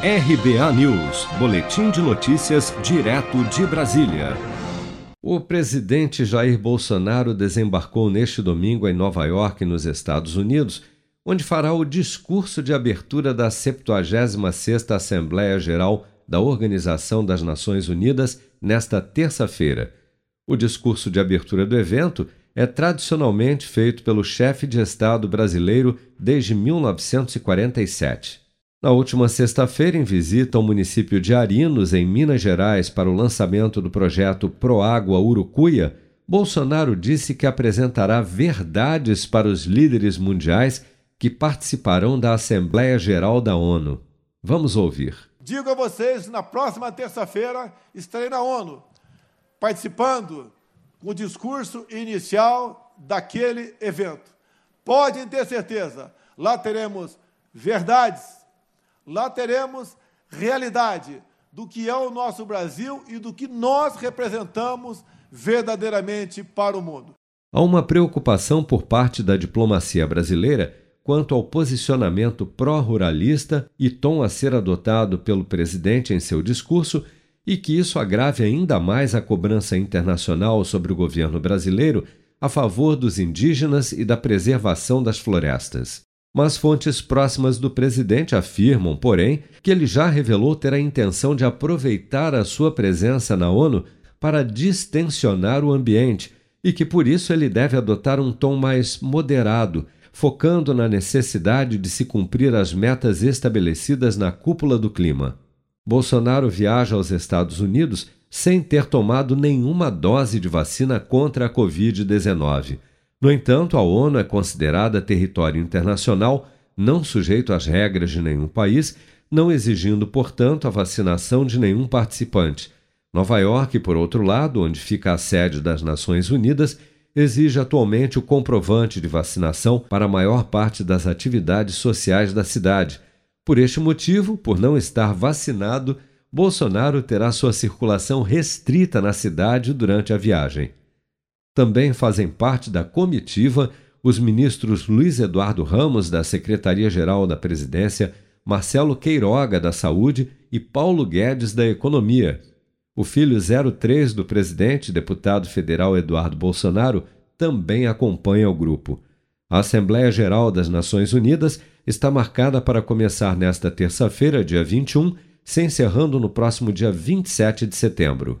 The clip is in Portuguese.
RBA News, Boletim de Notícias, direto de Brasília. O presidente Jair Bolsonaro desembarcou neste domingo em Nova York, nos Estados Unidos, onde fará o discurso de abertura da 76ª Assembleia Geral da Organização das Nações Unidas nesta terça-feira. O discurso de abertura do evento é tradicionalmente feito pelo chefe de Estado brasileiro desde 1947. Na última sexta-feira, em visita ao município de Arinos, em Minas Gerais, para o lançamento do projeto Proágua Urucuia, Bolsonaro disse que apresentará verdades para os líderes mundiais que participarão da Assembleia Geral da ONU. Vamos ouvir. Digo a vocês, na próxima terça-feira estarei na ONU, participando com o discurso inicial daquele evento. Podem ter certeza, lá teremos verdades, lá teremos realidade do que é o nosso Brasil e do que nós representamos verdadeiramente para o mundo. Há uma preocupação por parte da diplomacia brasileira quanto ao posicionamento pró-ruralista e tom a ser adotado pelo presidente em seu discurso e que isso agrave ainda mais a cobrança internacional sobre o governo brasileiro a favor dos indígenas e da preservação das florestas. Mas fontes próximas do presidente afirmam, porém, que ele já revelou ter a intenção de aproveitar a sua presença na ONU para distensionar o ambiente e que por isso ele deve adotar um tom mais moderado focando na necessidade de se cumprir as metas estabelecidas na cúpula do clima. Bolsonaro viaja aos Estados Unidos sem ter tomado nenhuma dose de vacina contra a Covid-19. No entanto, a ONU é considerada território internacional, não sujeito às regras de nenhum país, não exigindo, portanto, a vacinação de nenhum participante. Nova York, por outro lado, onde fica a sede das Nações Unidas, exige atualmente o comprovante de vacinação para a maior parte das atividades sociais da cidade. Por este motivo, por não estar vacinado, Bolsonaro terá sua circulação restrita na cidade durante a viagem. Também fazem parte da comitiva os ministros Luiz Eduardo Ramos, da Secretaria-Geral da Presidência, Marcelo Queiroga, da Saúde e Paulo Guedes, da Economia. O filho 03 do presidente, deputado federal Eduardo Bolsonaro, também acompanha o grupo. A Assembleia Geral das Nações Unidas está marcada para começar nesta terça-feira, dia 21, se encerrando no próximo dia 27 de setembro.